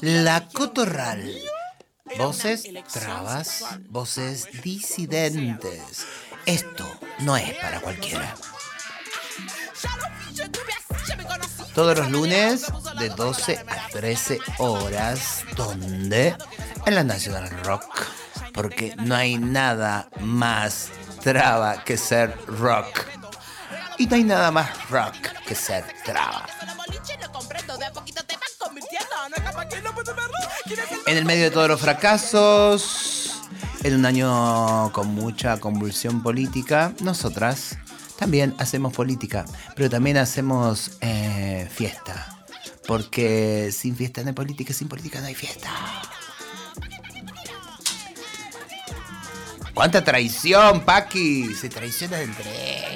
La Cotorral. Voces trabas, voces disidentes. Esto no es para cualquiera. Todos los lunes de 12 a 13 horas. ¿Dónde? En la National Rock. Porque no hay nada más traba que ser rock. Y no hay nada más rock que ser traba. En el medio de todos los fracasos, en un año con mucha convulsión política, nosotras también hacemos política, pero también hacemos eh, fiesta. Porque sin fiesta no hay política, sin política no hay fiesta. ¡Cuánta traición, Paqui! Se traicionan entre.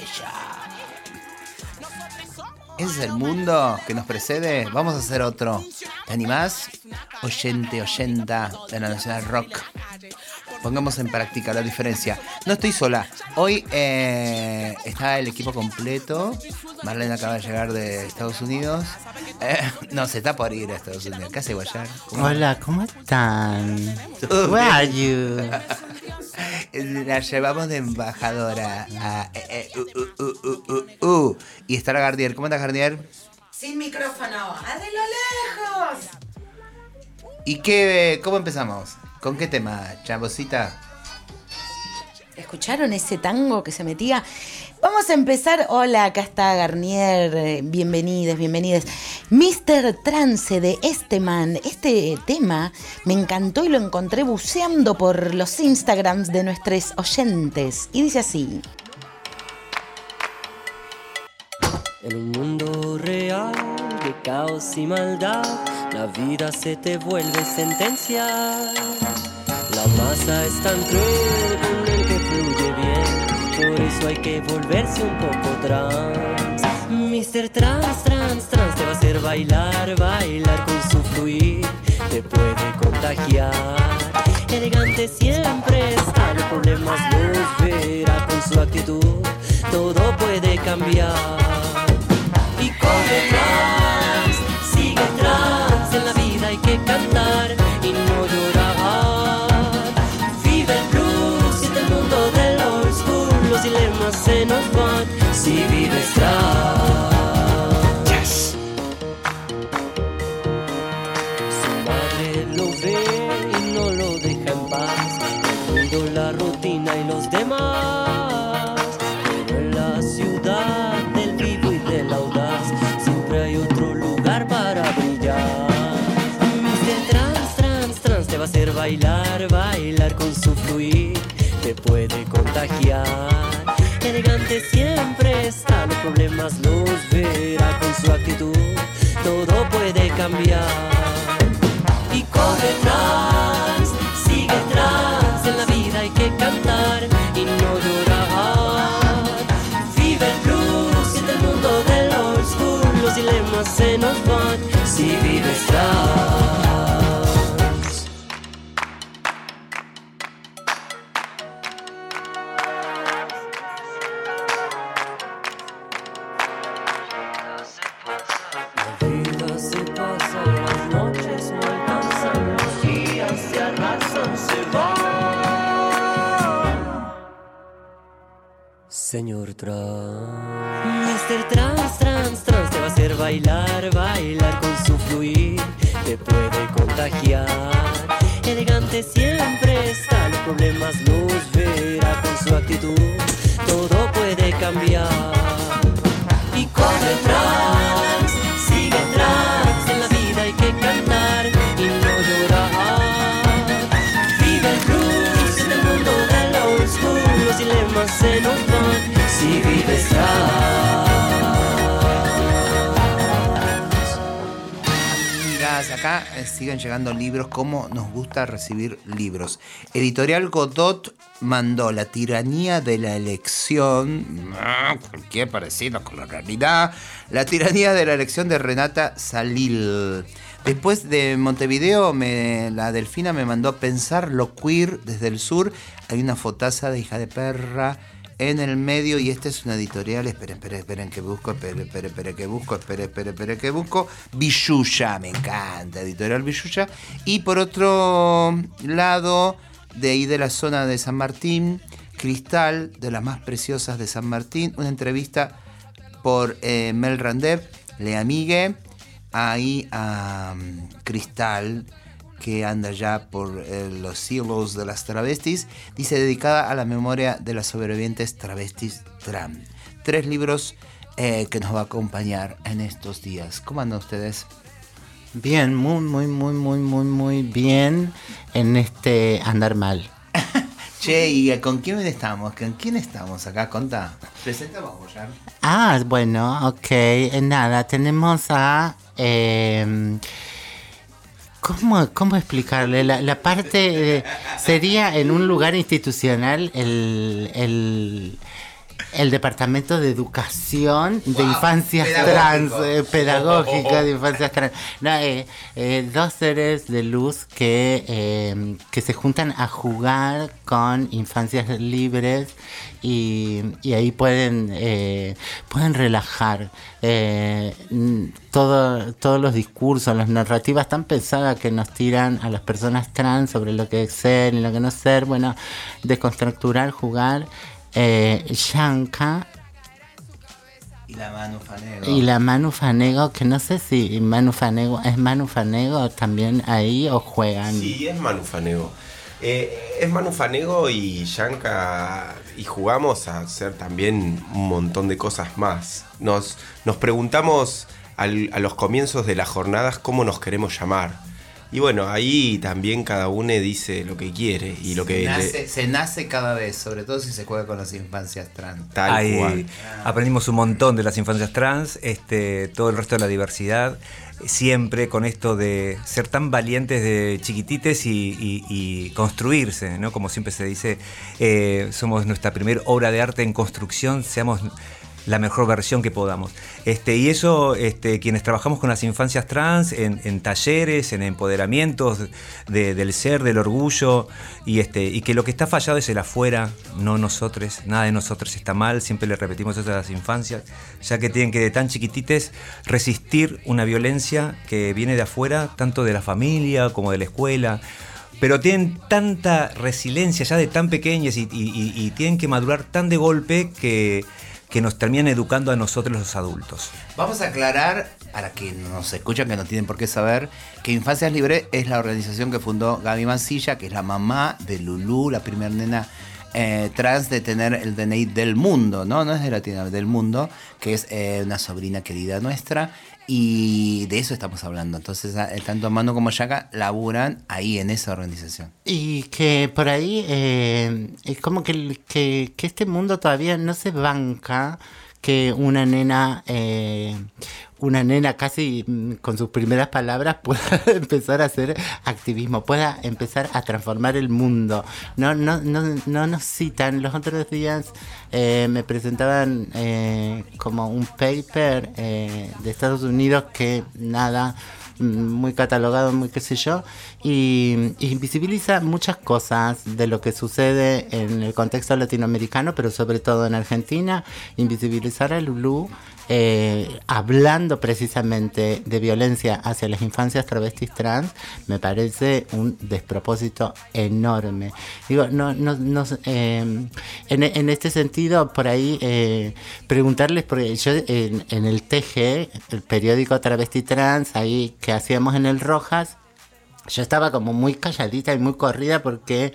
Ese es el mundo que nos precede. Vamos a hacer otro. ¿Te animás? Oyente, oyenta de la Nacional Rock. Pongamos en práctica la diferencia. No estoy sola. Hoy eh, está el equipo completo. Marlene acaba de llegar de Estados Unidos. Eh, no, se está por ir a Estados Unidos. ¿Qué hace Guayar? Hola, ¿cómo están? Where are you? La llevamos de embajadora a eh, uh, uh, uh, y está la Gardier. ¿Cómo estás, Gardier? Sin micrófono, ¡a de lo lejos! ¿Y qué, cómo empezamos? ¿Con qué tema, chavosita? ¿Escucharon ese tango que se metía? Vamos a empezar. Hola, acá está Garnier. eh, Bienvenidos, bienvenidas. Mr. Trance de este man. Este tema me encantó y lo encontré buceando por los Instagrams de nuestros oyentes. Y dice así. En un mundo real de caos y maldad, la vida se te vuelve sentencia. La masa es tan cruel fluye bien, por eso hay que volverse un poco trans. Mr. Trans, trans, trans te va a hacer bailar, bailar con su fluir, te puede contagiar. Elegante siempre está, los problemas los verá con su actitud, todo puede cambiar. Y corre trans, sigue trans, en la vida hay que cantar los dilemas se nos van si vives trans. Su madre lo ve y no lo deja en paz. El ruido, la rutina y los demás. Pero en la ciudad del vivo y del audaz siempre hay otro lugar para brillar. Mr. Trans, trans, trans te va a hacer bailar, bailar con su fluir. Te puede contagiar. Elegante siempre está, los problemas los verá con su actitud. Todo puede cambiar y corre trans, sigue trans, en la vida hay que cantar y no llorar. Vive el blues, siente el mundo del old school, los dilemas se nos van si vives trans. Señor Trans. Mr. Trans, Trans, Trans te va a hacer bailar, bailar con su fluir, te puede contagiar. Elegante siempre llegando libros, como nos gusta recibir libros. Editorial Godot mandó La tiranía de la elección, ah, cualquier parecido con la realidad, La tiranía de la elección de Renata Salil. Después de Montevideo, me- la Delfina me mandó Pensar lo queer desde el sur. Hay una fotaza de hija de perra en el medio y esta es una editorial, esperen, esperen, esperen que busco, esperen, esperen, esperen que busco, esperen, esperen, esperen que busco, Villuya, me encanta, editorial Villuya. Y por otro lado, de ahí de la zona de San Martín, Cristal, de las más preciosas de San Martín, una entrevista por eh, Mel Randev, Le Amigue, ahí a Cristal, que anda ya por eh, los cielos de las travestis, dice dedicada a la memoria de las sobrevivientes travestis Tram. Tres libros eh, que nos va a acompañar en estos días. ¿Cómo andan ustedes? Bien, muy, muy, muy, muy, muy, muy bien en este andar mal. Che, ¿y con quién estamos? ¿Con quién estamos acá? Conta. Presentamos, ya. Ah, bueno, ok. Eh, Nada, tenemos a... eh, ¿Cómo, cómo explicarle? La, la parte eh, sería en un lugar institucional el, el, el Departamento de Educación de Infancias. Trans, eh, pedagógica de Infancias Trans. No, eh, eh, dos seres de luz que, eh, que se juntan a jugar con infancias libres y, y ahí pueden, eh, pueden relajar eh, todo, todos los discursos, las narrativas tan pesadas que nos tiran a las personas trans sobre lo que es ser y lo que no es ser. Bueno, desconstructurar, jugar. Eh, Yanka Y la Manu Fanego. y la Manu Fanego, que no sé si Manu Fanego es Manu Fanego también ahí o juegan. Sí, es Manufanego. Eh, es Manufanego y Yanka y jugamos a hacer también un montón de cosas más. Nos, nos preguntamos al- a los comienzos de las jornadas cómo nos queremos llamar. Y bueno, ahí también cada uno dice lo que quiere y lo que se, le- nace, se nace cada vez, sobre todo si se juega con las infancias trans. tal Ahí cual. aprendimos un montón de las infancias trans, este, todo el resto de la diversidad, siempre con esto de ser tan valientes de chiquitites y, y- y construirse, ¿no? Como siempre se dice, eh, somos nuestra primera obra de arte en construcción, seamos la mejor versión que podamos. Este, y eso, este, quienes trabajamos con las infancias trans, en, talleres, en empoderamientos de- del ser, del orgullo, y, este, y que lo que está fallado es el afuera, no nosotros, nada de nosotros está mal, siempre le repetimos eso a las infancias, ya que tienen que de tan chiquitites resistir una violencia que viene de afuera, tanto de la familia como de la escuela. Pero tienen tanta resiliencia ya de tan pequeñas y- y tienen que madurar tan de golpe que, que nos terminan educando a nosotros los adultos. Vamos a aclarar, para que nos escuchan que no tienen por qué saber, que Infancias Libre es la organización que fundó Gaby Mancilla, que es la mamá de Lulú, la primera nena eh, trans de tener el DNI del mundo, ¿no? No es de Latinoamérica, del mundo, que es eh, una sobrina querida nuestra. Y de eso estamos hablando. Entonces, a- eh, tanto Manu como Yaka laburan ahí en esa organización. Y que por ahí eh, es como que, que este mundo todavía no se banca que una nena, eh, una nena casi mm, con sus primeras palabras pueda empezar a hacer activismo, pueda empezar a transformar el mundo. No, no, no, no nos citan. Los otros días eh, me presentaban eh, como un paper eh, de Estados Unidos que nada muy catalogado, muy qué sé yo, y, y invisibiliza muchas cosas de lo que sucede en el contexto latinoamericano, pero sobre todo en Argentina, invisibilizar a Lulú. Eh, hablando precisamente de violencia hacia las infancias travestis trans, me parece un despropósito enorme. Digo, no, no, no, eh, en, en este sentido, por ahí, eh, preguntarles, porque yo en, el TG, el periódico Travesti Trans, ahí que hacíamos en el Rojas, yo estaba como muy calladita y muy corrida porque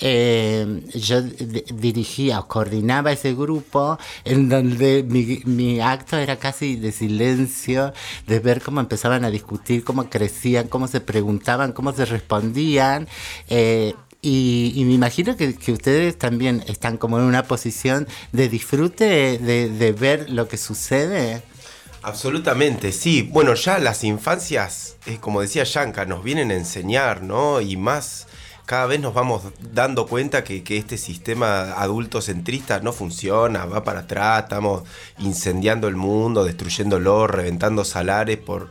eh, yo di- dirigía o coordinaba ese grupo en donde mi, acto era casi de silencio, de ver cómo empezaban a discutir, cómo crecían, cómo se preguntaban, cómo se respondían. eh, y, me imagino que, ustedes también están como en una posición de disfrute de, ver lo que sucede. Absolutamente, sí. Bueno, ya las infancias, como decía Yanka, nos vienen a enseñar, ¿no? Y más, cada vez nos vamos dando cuenta que, que este sistema adultocentrista no funciona, va para atrás, estamos incendiando el mundo, destruyéndolo, reventando salares por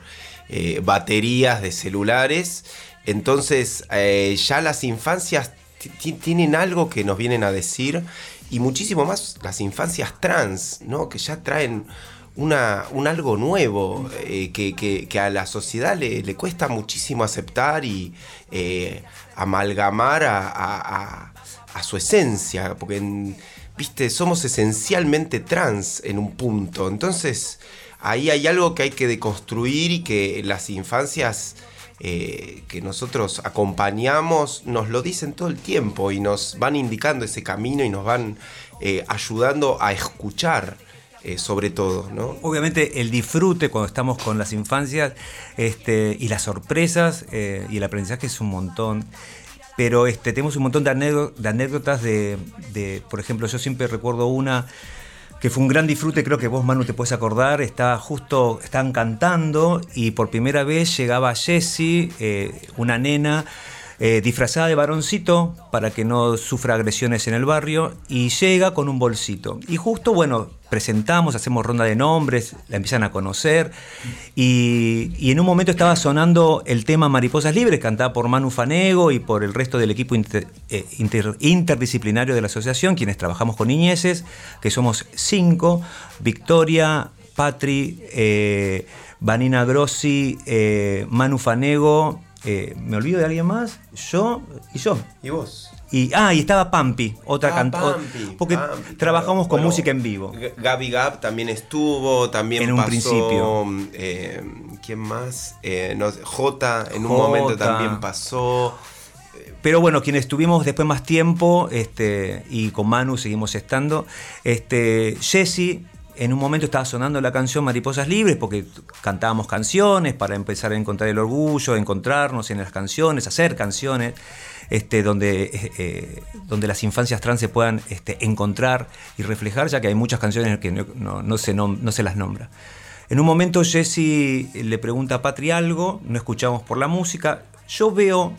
eh, baterías de celulares. Entonces, eh, ya las infancias ti- ti- tienen algo que nos vienen a decir y muchísimo más las infancias trans, ¿no? Que ya traen una, un algo nuevo eh, que, que- a la sociedad le, le cuesta muchísimo aceptar y amalgamar a, su esencia, porque viste, somos esencialmente trans en un punto. Entonces, ahí hay algo que hay que deconstruir y que las infancias eh, que nosotros acompañamos nos lo dicen todo el tiempo y nos van indicando ese camino y nos van eh, ayudando a escuchar. Eh, sobre todo, ¿no? Obviamente el disfrute cuando estamos con las infancias este, y las sorpresas eh, y el aprendizaje es un montón. Pero este, tenemos un montón de, anécdo- de anécdotas de, de, por ejemplo, yo siempre recuerdo una que fue un gran disfrute, creo que vos Manu te puedes acordar, estaba justo, estaban cantando y por primera vez llegaba Jessie, eh, una nena, eh, disfrazada de varoncito para que no sufra agresiones en el barrio y llega con un bolsito. Y justo, bueno, presentamos, hacemos ronda de nombres, la empiezan a conocer y, en un momento estaba sonando el tema Mariposas Libres, cantado por Manu Fanego y por el resto del equipo eh, inter- interdisciplinario de la asociación, quienes trabajamos con niñeces, que somos cinco, Victoria, Patri, eh, Vanina Grossi, Manu Fanego, eh, ¿me olvido de alguien más? Yo y yo. ¿Y vos? Y, ah, y estaba Pampi, otra Ah, cantante. Porque Pampi, trabajamos claro. con Bueno, música en vivo. Gaby Gab también estuvo, también En un pasó, principio. eh, ¿Quién más? Eh, no Jota en un momento también pasó. Pero bueno, quienes estuvimos después más tiempo, este, y con Manu seguimos estando, este, Jesse en un momento estaba sonando la canción Mariposas Libres, porque cantábamos canciones para empezar a encontrar el orgullo, encontrarnos en las canciones, hacer canciones, este, donde, eh, eh, donde las infancias trans se puedan este, encontrar y reflejar, ya que hay muchas canciones que no, se, no se las nombra. En un momento Jesse le pregunta a Patri algo, no escuchamos por la música, yo veo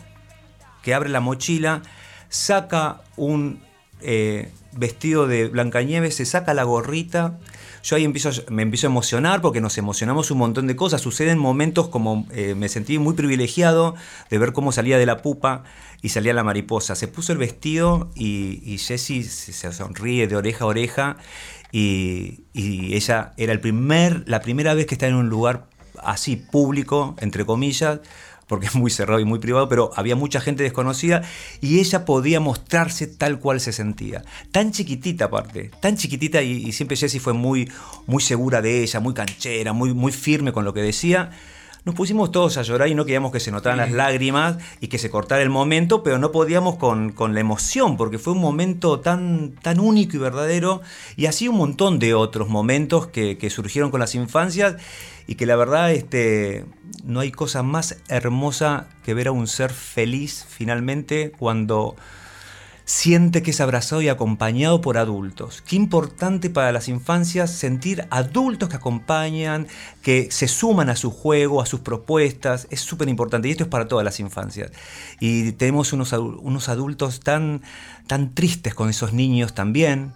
que abre la mochila, saca un eh, vestido de Blancanieves, se saca la gorrita. Yo ahí empiezo, me empiezo a emocionar porque nos emocionamos un montón de cosas. Suceden momentos como eh, me sentí muy privilegiado de ver cómo salía de la pupa y salía la mariposa. Se puso el vestido y, y Jessie se, se sonríe de oreja a oreja y, y ella era el primer, la primera vez que está en un lugar así público, entre comillas, porque es muy cerrado y muy privado, pero había mucha gente desconocida y ella podía mostrarse tal cual se sentía. Tan chiquitita aparte, tan chiquitita y, y siempre Jessie fue muy, muy segura de ella, muy canchera, muy, muy firme con lo que decía. Nos pusimos todos a llorar y no queríamos que se notaran las lágrimas y que se cortara el momento, pero no podíamos con, con la emoción, porque fue un momento tan, tan único y verdadero, y así un montón de otros momentos que, que surgieron con las infancias y que la verdad este, no hay cosa más hermosa que ver a un ser feliz finalmente cuando siente que es abrazado y acompañado por adultos. Qué importante para las infancias sentir adultos que acompañan, que se suman a su juego, a sus propuestas. Es súper importante y esto es para todas las infancias. Y tenemos unos, unos adultos tan, tan tristes con esos niños también,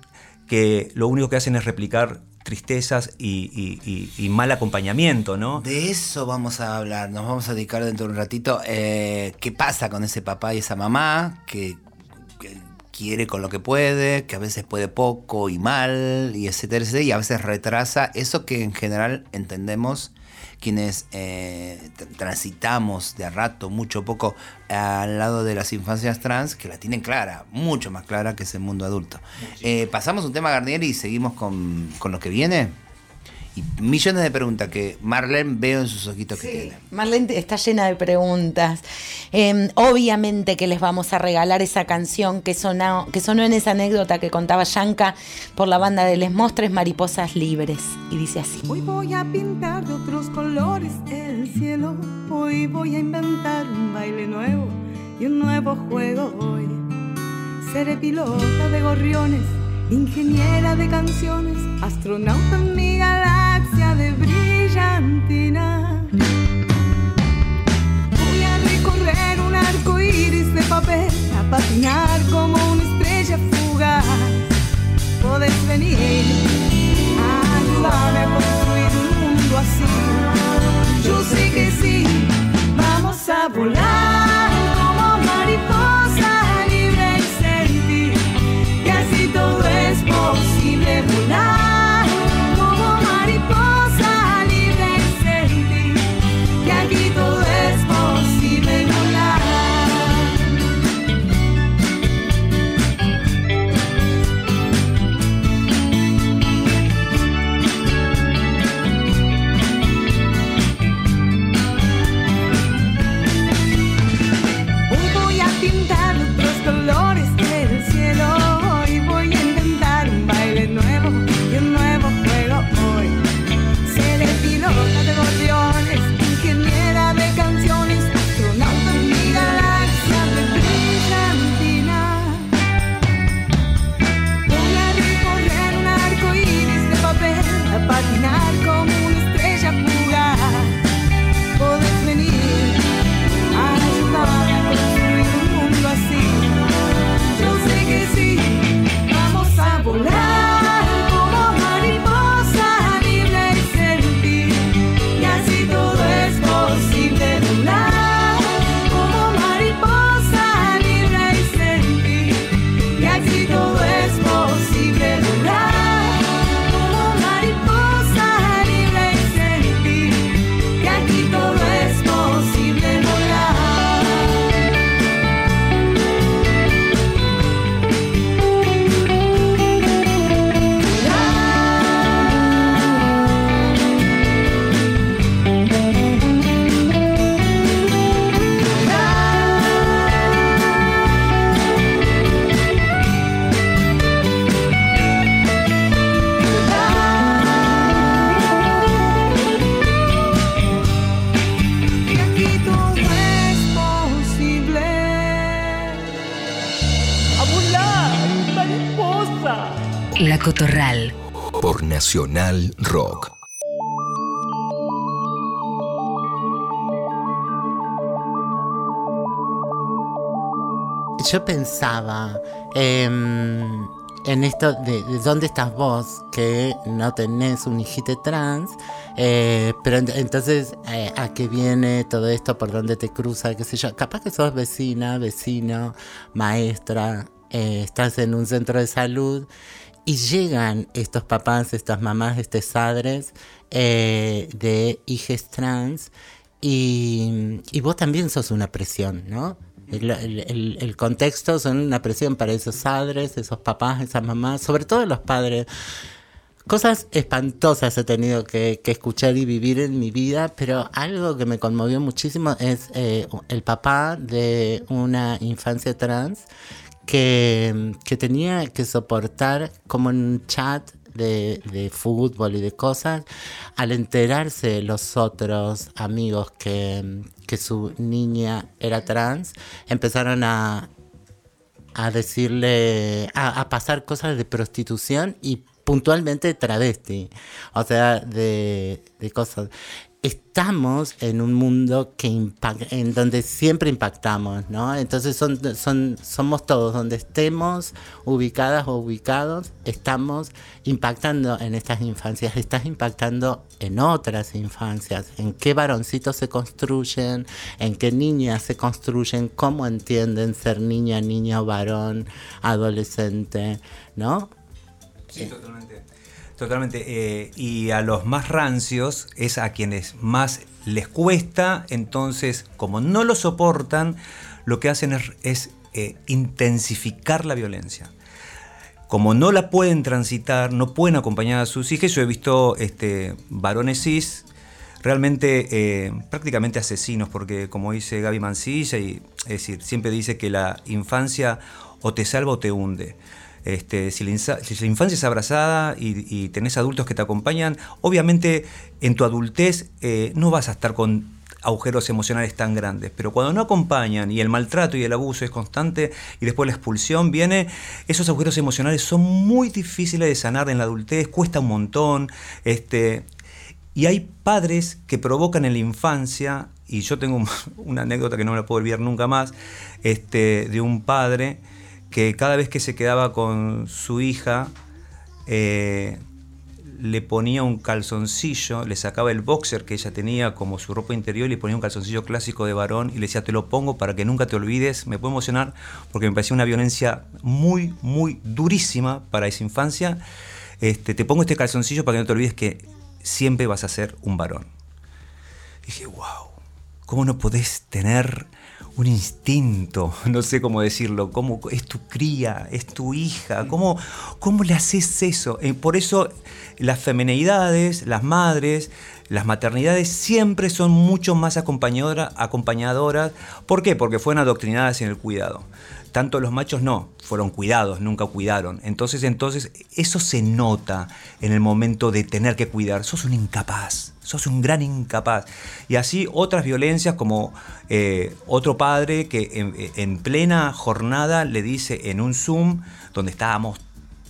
que lo único que hacen es replicar tristezas y, y- mal acompañamiento, ¿no? De eso vamos a hablar, nos vamos a dedicar dentro de un ratito. eh, ¿Qué pasa con ese papá y esa mamá que, que quiere con lo que puede, que a veces puede poco y mal, y etcétera, etcétera, y a veces retrasa eso que en general entendemos quienes eh, tr- transitamos de a rato, mucho o poco, al lado de las infancias trans, que la tienen clara, mucho más clara que ese mundo adulto. Eh, pasamos un tema, Garnier, y seguimos con, con lo que viene. Y millones de preguntas que Marlene veo en sus ojitos que tiene. Marlene está llena de preguntas. Eh, obviamente que les vamos a regalar esa canción que sonó, que sonó en esa anécdota que contaba Yanka por la banda de Les Mostres Mariposas Libres. Y dice así. Hoy voy a pintar de otros colores el cielo. Hoy voy a inventar un baile nuevo y un nuevo juego hoy. Seré pilota de gorriones, ingeniera de canciones, astronauta en mi galaxia de brillantina. Voy a recorrer un arco iris de papel, a patinar como una estrella fugaz. Podés venir a ayudarme a construir un mundo así. Yo sé que sí, vamos a volar Cotorral. Por Nacional Rock. Yo pensaba em, en esto de, de dónde estás vos, que no tenés un hijite trans, eh, pero ent- entonces eh, a qué viene todo esto, por dónde te cruza, qué sé yo. Capaz que sos vecina, vecino, maestra, eh, estás en un centro de salud y llegan estos papás, estas mamás, estos padres eh, de hijes trans y, vos también sos una presión, ¿no? El, contexto son una presión para esos padres, esos papás, esas mamás, sobre todo los padres. Cosas espantosas he tenido que, que escuchar y vivir en mi vida, pero algo que me conmovió muchísimo es eh, el papá de una infancia trans que, tenía que soportar como en un chat de, de fútbol y de cosas, al enterarse los otros amigos que, que su niña era trans, empezaron a, a decirle, a, a pasar cosas de prostitución y puntualmente travesti, o sea, de, de cosas. Estamos en un mundo que impact- en donde siempre impactamos, ¿no? Entonces son, son, somos todos, donde estemos ubicadas o ubicados, estamos impactando en estas infancias, estás impactando en otras infancias, en qué varoncitos se construyen, en qué niñas se construyen, cómo entienden ser niña, niño, varón, adolescente, ¿no? Sí, totalmente. Totalmente. eh, y a los más rancios es a quienes más les cuesta, entonces, como no lo soportan, lo que hacen es, eh, intensificar la violencia. Como no la pueden transitar, no pueden acompañar a sus hijas, yo he visto este, varones cis realmente eh, prácticamente asesinos, porque como dice Gaby Mancilla, y, es decir, siempre dice que la infancia o te salva o te hunde. Este, si, la si infancia es abrazada y, y tenés adultos que te acompañan, obviamente en tu adultez eh, no vas a estar con agujeros emocionales tan grandes, pero cuando no acompañan y el maltrato y el abuso es constante y después la expulsión viene, esos agujeros emocionales son muy difíciles de sanar en la adultez, cuesta un montón, este, y hay padres que provocan en la infancia, y yo tengo un- una anécdota que no me la puedo olvidar nunca más, este, de un padre que cada vez que se quedaba con su hija, eh, le ponía un calzoncillo, le sacaba el boxer que ella tenía como su ropa interior y le ponía un calzoncillo clásico de varón y le decía, te lo pongo para que nunca te olvides. Me puedo emocionar porque me parecía una violencia muy, muy durísima para esa infancia. Este, te pongo este calzoncillo para que no te olvides que siempre vas a ser un varón. Y dije, wow, ¿cómo no podés tener un instinto? No sé cómo decirlo, cómo es tu cría, es tu hija, ¿cómo, cómo le haces eso? Eh, por eso las femeneidades, las madres, las maternidades siempre son mucho más acompañadora- acompañadoras. ¿Por qué? Porque fueron adoctrinadas en el cuidado. Tanto los machos no, fueron cuidados, nunca cuidaron. Entonces, entonces, eso se nota en el momento de tener que cuidar. Sos un incapaz, sos un gran incapaz. Y así otras violencias como eh, otro padre que en, en plena jornada le dice en un Zoom, donde estábamos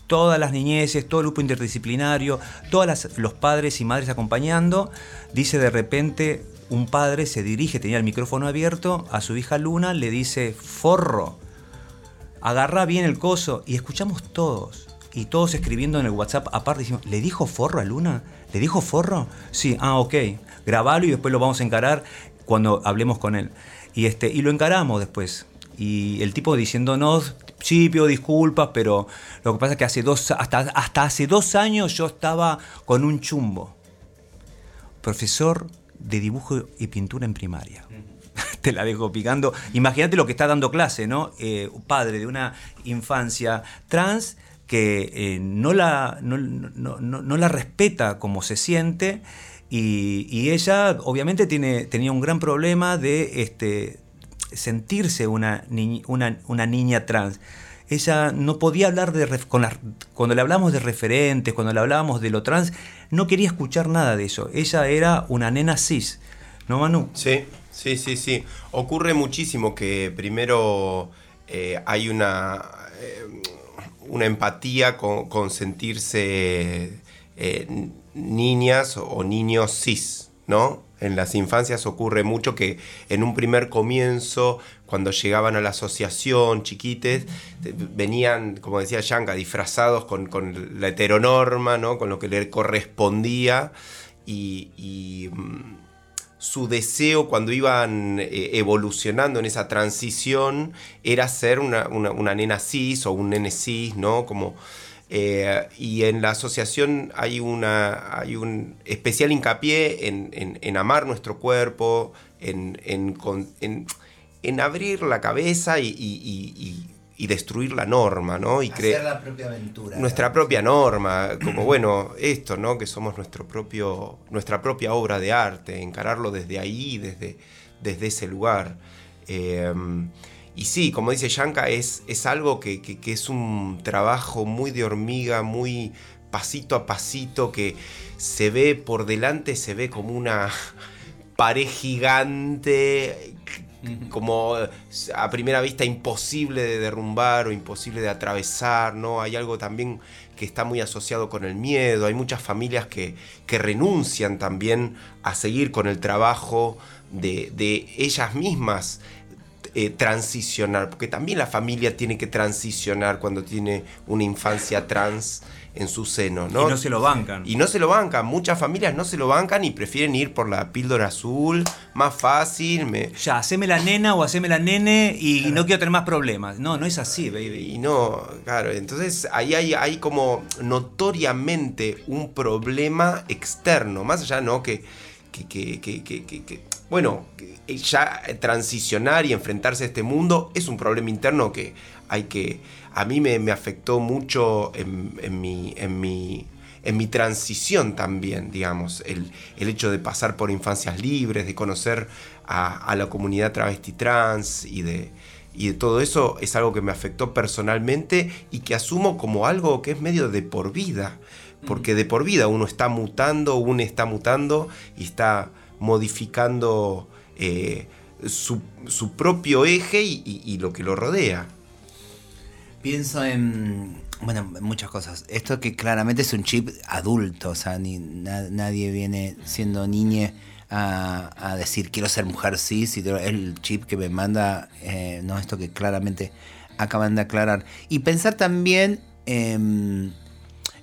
todas las niñeces, todo el grupo interdisciplinario, todos los padres y madres acompañando, dice de repente un padre se dirige, tenía el micrófono abierto, a su hija Luna, le dice, forro, agarra bien el coso, y escuchamos todos, y todos escribiendo en el WhatsApp, aparte decimos, ¿le dijo forro a Luna? ¿Le dijo forro? Sí, ah, ok, grabalo y después lo vamos a encarar cuando hablemos con él. Y, este, y lo encaramos después. Y el tipo diciéndonos, sí, pido disculpas, pero lo que pasa es que hace dos, hasta, hasta hace dos años yo estaba con un chumbo. Profesor de dibujo y pintura en primaria. Te la dejo picando. Imagínate lo que está dando clase, ¿no? Eh, padre de una infancia trans que eh, no, la, no, no- no- la respeta como se siente y, y ella obviamente tiene, tenía un gran problema de este, sentirse una, niñ- una, una niña trans. Ella no podía hablar de... Con cuando le hablamos de referentes, cuando le hablábamos de lo trans, no quería escuchar nada de eso. Ella era una nena cis. ¿No, Manu? Sí, sí, sí, sí. Ocurre muchísimo que primero eh, hay una, eh, una empatía con, sentirse eh, niñas o niños cis, ¿no? En las infancias ocurre mucho que en un primer comienzo, cuando llegaban a la asociación, chiquites, te- venían, como decía Yanka, disfrazados con, la heteronorma, ¿no? Con lo que le correspondía y, y, mm, su deseo cuando iban eh, evolucionando en esa transición era ser una, una- nena cis o un nene cis, ¿no? Como, eh, y en la asociación hay, una, hay un especial hincapié en, en- amar nuestro cuerpo, en, en abrir la cabeza y- y- destruir la norma, ¿no? Y cre- Hacer la propia aventura. nuestra propia norma, como bueno, esto, ¿no? Que somos nuestro propio, nuestra propia obra de arte, encararlo desde ahí, desde, desde ese lugar. Eh, y sí, como dice Yanka, es, es algo que, que- que es un trabajo muy de hormiga, muy pasito a pasito, que se ve por delante, se ve como una pared gigante, como a primera vista imposible de derrumbar o imposible de atravesar, ¿no? Hay algo también que está muy asociado con el miedo, hay muchas familias que, que renuncian también a seguir con el trabajo de, de ellas mismas eh, transicionar, porque también la familia tiene que transicionar cuando tiene una infancia trans en su seno, ¿no? Y no se lo bancan. Y no se lo bancan, muchas familias no se lo bancan y prefieren ir por la píldora azul, más fácil, me, Ya, haceme la nena o haceme la nene y no quiero tener más problemas. No, no es así, baby. Y no, claro, entonces ahí hay, hay como notoriamente un problema externo, más allá, ¿no? Que, que, que, que- bueno, ya transicionar y enfrentarse a este mundo es un problema interno que hay que, a mí me, me afectó mucho en, en mi, en, mi, en mi transición también, digamos, el, el hecho de pasar por infancias libres, de conocer a, a la comunidad travesti trans y de, y de todo eso es algo que me afectó personalmente y que asumo como algo que es medio de por vida. Porque de por vida uno está mutando, uno está mutando y está modificando eh, su, su propio eje y, y- y lo que lo rodea. Pienso en, bueno, en muchas cosas. Esto que claramente es un chip adulto, o sea, ni, na- nadie viene siendo niñe a, a decir quiero ser mujer cis, y el chip que me manda, eh, no esto que claramente acaban de aclarar. Y pensar también em,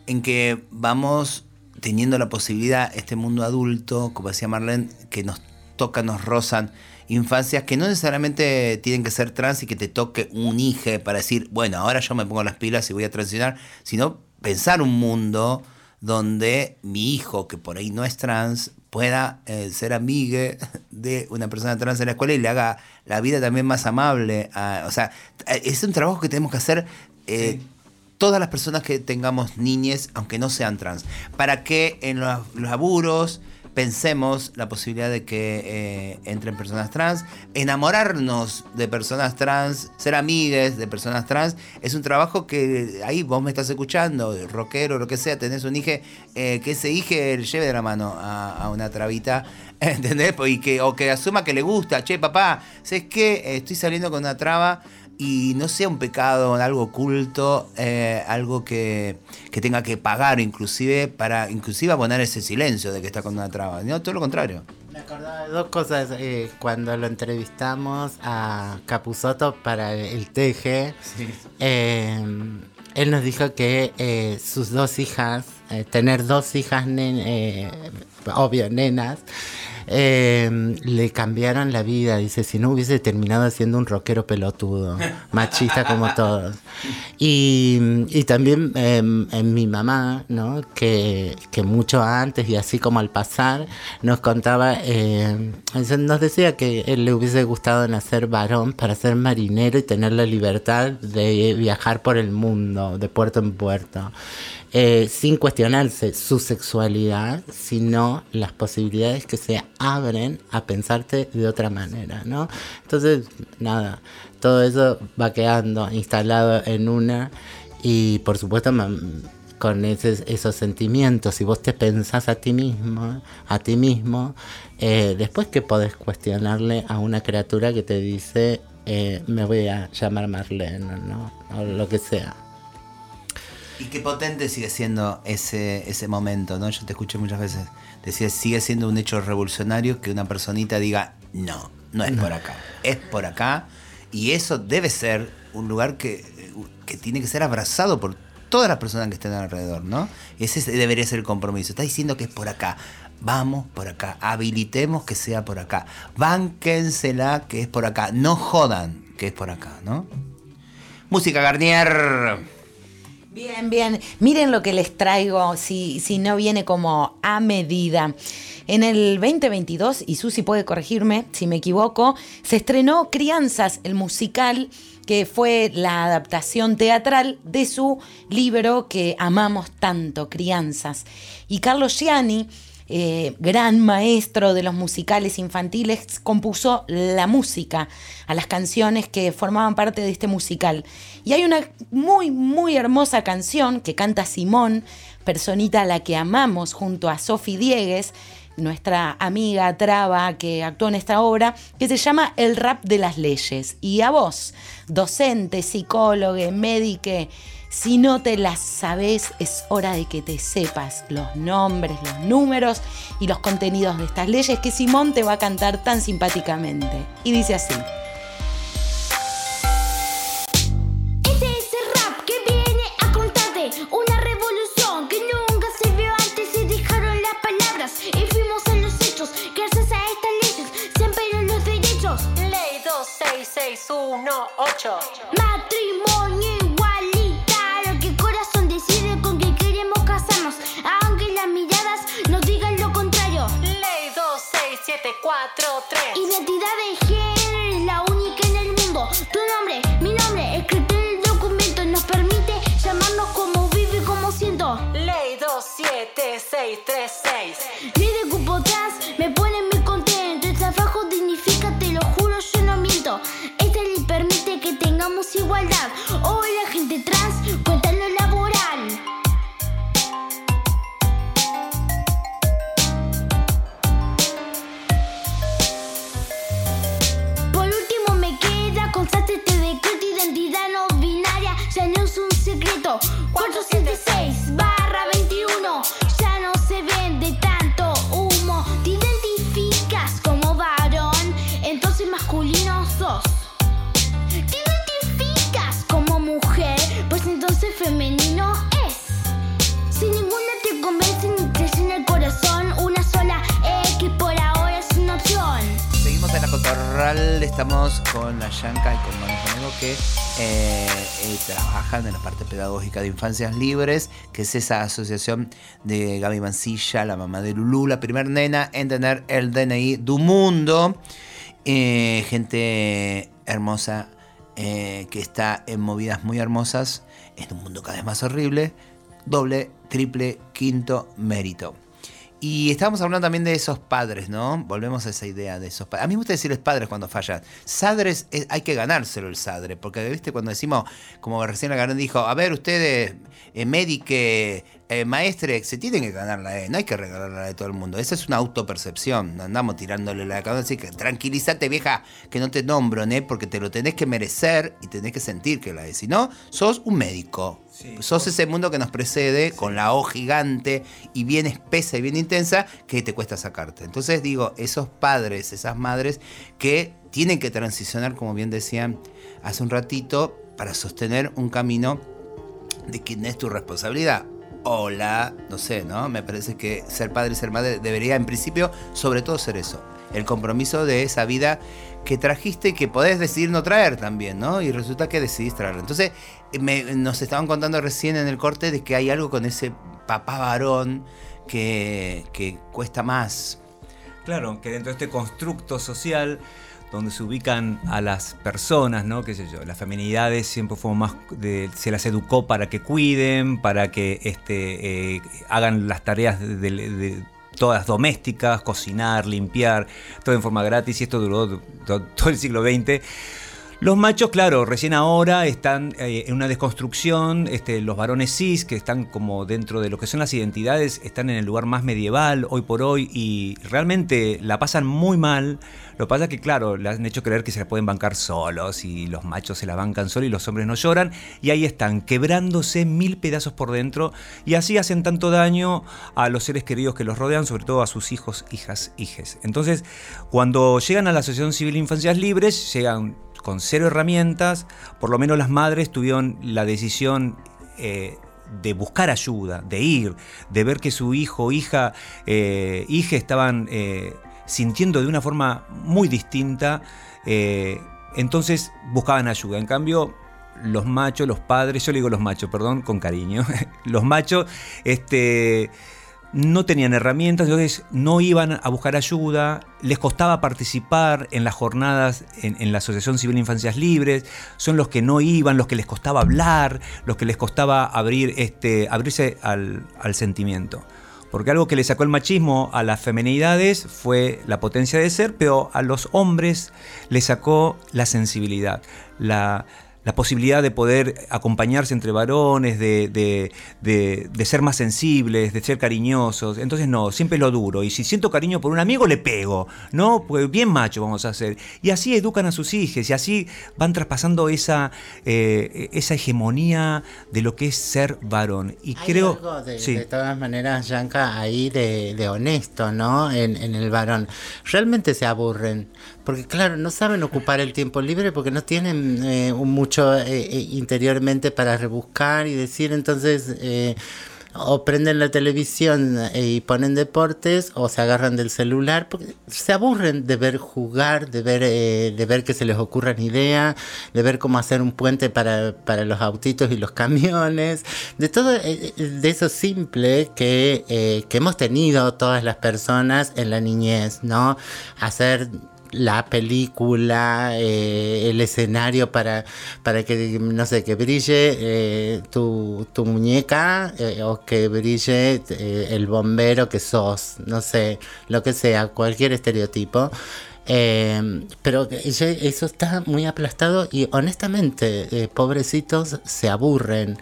en que vamos teniendo la posibilidad, este mundo adulto, como decía Marlene, que nos toca, nos rozan infancias que no necesariamente tienen que ser trans y que te toque un hijo para decir, bueno, ahora yo me pongo las pilas y voy a transicionar, sino pensar un mundo donde mi hijo, que por ahí no es trans, pueda eh, ser amigue de una persona trans en la escuela y le haga la vida también más amable. a- o sea, es un trabajo que tenemos que hacer eh, todas las personas que tengamos niñes, aunque no sean trans, para que en los, los laburos pensemos la posibilidad de que eh, entren personas trans, enamorarnos de personas trans, ser amigues de personas trans, es un trabajo que ahí vos me estás escuchando, rockero, lo que sea, tenés un hijo, eh, que ese hijo lleve de la mano a, a una trabita, ¿entendés? Y que, o que asuma que le gusta, che, papá, ¿sabes qué? Estoy saliendo con una traba y no sea un pecado, algo oculto, eh, algo que, que tenga que pagar inclusive para inclusive abonar ese silencio de que está con una traba. No, todo lo contrario. Me acordaba de dos cosas. eh, cuando lo entrevistamos a Capuzoto para el TG, eh, él nos dijo que sus dos hijas, tener dos hijas, nen- obvio, nenas, eh, le cambiaron la vida. Dice, si no hubiese terminado siendo un rockero pelotudo, machista como todos. Y, y también eh, en mi mamá, ¿no? Que, que mucho antes y así como al pasar, nos contaba, eh, nos decía que él le hubiese gustado nacer varón para ser marinero y tener la libertad de viajar por el mundo, de puerto en puerto. Eh, sin cuestionarse su sexualidad, sino las posibilidades que se abren a pensarte de otra manera, ¿no? Entonces, nada, todo eso va quedando instalado en una y por supuesto con ese- esos sentimientos, si vos te pensás a ti mismo, a ti mismo, eh, después que podés cuestionarle a una criatura que te dice, eh, me voy a llamar Marlene, ¿no? O lo que sea. Y qué potente sigue siendo ese, ese momento, ¿no? Yo te escuché muchas veces decir, sigue siendo un hecho revolucionario que una personita diga, no, no es por acá, es por acá. Y eso debe ser un lugar que, que tiene que ser abrazado por todas las personas que estén alrededor, ¿no? Ese debería ser el compromiso. Está diciendo que es por acá. Vamos por acá, habilitemos que sea por acá. Bánquensela que es por acá. No jodan que es por acá, ¿no? Música Garnier. Bien, bien. Miren lo que les traigo, si, si no viene como a medida. En el 2022, y Susi puede corregirme si me equivoco, se estrenó Crianzas, el musical, que fue la adaptación teatral de su libro que amamos tanto, Crianzas. Y Carlos Gianni eh, gran maestro de los musicales infantiles, compuso la música a las canciones que formaban parte de este musical. Y hay una muy, muy hermosa canción que canta Simón, personita a la que amamos, junto a Sofi Diegues, nuestra amiga Traba que actuó en esta obra, que se llama El rap de las leyes. Y a vos, docente, psicólogo, médico, si no te las sabes, es hora de que te sepas los nombres, los números y los contenidos de estas leyes que Simón te va a cantar tan simpáticamente. Y dice así. Este 26743. Identidad de género es la única en el mundo. Tu nombre, mi nombre, escrito en el documento, nos permite llamarnos como vivo y como siento. Ley 27636. Estamos con la Yanka y con Manu Conego que eh, eh, trabajan en la parte pedagógica de Infancias Libres, que es esa asociación de Gaby Mancilla, la mamá de Lulú, la primer nena en tener el DNI du mundo. Eh, gente hermosa que está en movidas muy hermosas en un mundo cada vez más horrible. Doble, triple, quinto mérito. Y estábamos hablando también de esos padres, ¿no? Volvemos a esa idea de esos padres. A mí me gusta decirles padres cuando fallan. Sadres, es- hay que ganárselo el sadre, porque, ¿viste? Cuando decimos, como recién la ganó dijo, a ver, ustedes, eh, médique, eh, maestre, se tienen que ganar la E, no hay que regalarla de todo el mundo. Esa es una autopercepción, no andamos tirándole la cabeza, así que tranquilízate, vieja, que no te nombro, ¿eh? Porque te lo tenés que merecer y tenés que sentir que la E. Si no, sos un médico. Sos ese mundo que nos precede con la O gigante y bien espesa y bien intensa que te cuesta sacarte. Entonces digo, esos padres, esas madres que tienen que transicionar, como bien decían hace un ratito, para sostener un camino de quién es tu responsabilidad. Hola, no sé, ¿no? Me parece que ser padre y ser madre debería en principio sobre todo ser eso. El compromiso de esa vida que trajiste y que podés decidir no traer también, ¿no? Y resulta que decidís traerla. Entonces, me- nos estaban contando recién en el corte de que hay algo con ese papá varón que, cuesta más. Claro, que dentro de este constructo social donde se ubican a las personas, ¿no? Qué sé yo, las feminidades siempre fueron más se las educó para que cuiden, para que este, eh, hagan las tareas de, todas domésticas, cocinar, limpiar, todo en forma gratis y esto duró to- todo el siglo XX. Los machos, claro, recién ahora están eh, en una desconstrucción, este, los varones cis, que están como dentro de lo que son las identidades, están en el lugar más medieval hoy por hoy y realmente la pasan muy mal. Lo que pasa es que, claro, le han hecho creer que se la pueden bancar solos y los machos se la bancan solos y los hombres no lloran. Y ahí están, quebrándose mil pedazos por dentro y así hacen tanto daño a los seres queridos que los rodean, sobre todo a sus hijos, hijas, hijes. Entonces, cuando llegan a la Asociación Civil Infancias Libres, llegan con cero herramientas, por lo menos las madres tuvieron la decisión eh, de buscar ayuda, de ir, de ver que su hijo, hija, eh, hija estaban eh, sintiendo de una forma muy distinta, eh, entonces buscaban ayuda. En cambio, los machos, los padres, yo le digo los machos, perdón, con cariño, los machos, este no tenían herramientas, entonces no iban a buscar ayuda, les costaba participar en las jornadas en, la Asociación Civil Infancias Libres, son los que no iban, los que les costaba hablar, los que les costaba abrir, este, abrirse al, al sentimiento. Porque algo que le sacó el machismo a las femenidades fue la potencia de ser, pero a los hombres le sacó la sensibilidad, la, la posibilidad de poder acompañarse entre varones, de, de, de, de, ser más sensibles, de ser cariñosos. Entonces no, siempre lo duro. Y si siento cariño por un amigo, le pego. ¿No? Pues bien macho vamos a hacer. Y así educan a sus hijos y así van traspasando esa, eh, esa hegemonía de lo que es ser varón. Y Hay creo... algo de, sí. de todas maneras, Yanka, ahí de, de honesto, ¿no? En, en el varón. Realmente se aburren. Porque claro, no saben ocupar el tiempo libre porque no tienen eh, mucho eh, eh, interiormente para rebuscar y decir, entonces eh, o prenden la televisión y ponen deportes o se agarran del celular porque se aburren de ver jugar, de ver, eh, de ver que se les ocurran ideas, de ver cómo hacer un puente para, para los autitos y los camiones, de todo de eso simple que, eh, que hemos tenido todas las personas en la niñez, ¿no? Hacer la película, eh, el escenario para, para que, no sé, que brille eh, tu, tu, muñeca eh, o que brille el bombero que sos, no sé, lo que sea, cualquier estereotipo. Pero eso está muy aplastado y honestamente, pobrecitos se aburren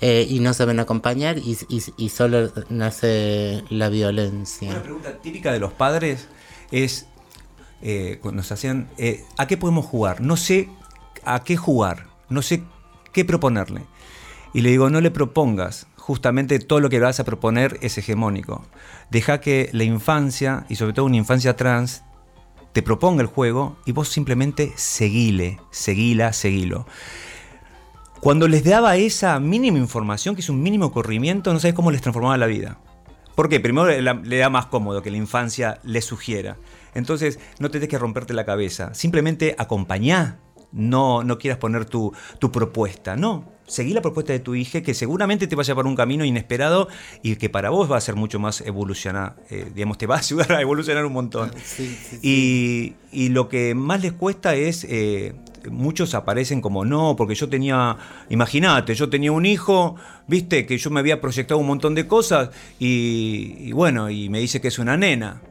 y no saben acompañar y, solo nace la violencia. Una pregunta típica de los padres es eh, nos hacían, eh, ¿a qué podemos jugar? No sé a qué jugar, no sé qué proponerle. Y le digo, no le propongas, justamente todo lo que vas a proponer es hegemónico. Deja que la infancia, y sobre todo una infancia trans, te proponga el juego y vos simplemente seguile, seguila, seguilo. Cuando les daba esa mínima información, que es un mínimo corrimiento, no sabes cómo les transformaba la vida. ¿Por qué? Primero le da más cómodo que la infancia le sugiera. Entonces, no tenés que romperte la cabeza. Simplemente acompañá. No, no quieras poner tu, tu propuesta. No. Seguí la propuesta de tu hija, que seguramente te va a llevar un camino inesperado y que para vos va a ser mucho más evolucionar. Eh, digamos, te va a ayudar a evolucionar un montón. Sí, sí, sí. Y, y, lo que más les cuesta es. Eh, muchos aparecen como no, porque yo tenía, imagínate, yo tenía un hijo, viste, que yo me había proyectado un montón de cosas y, y bueno, y me dice que es una nena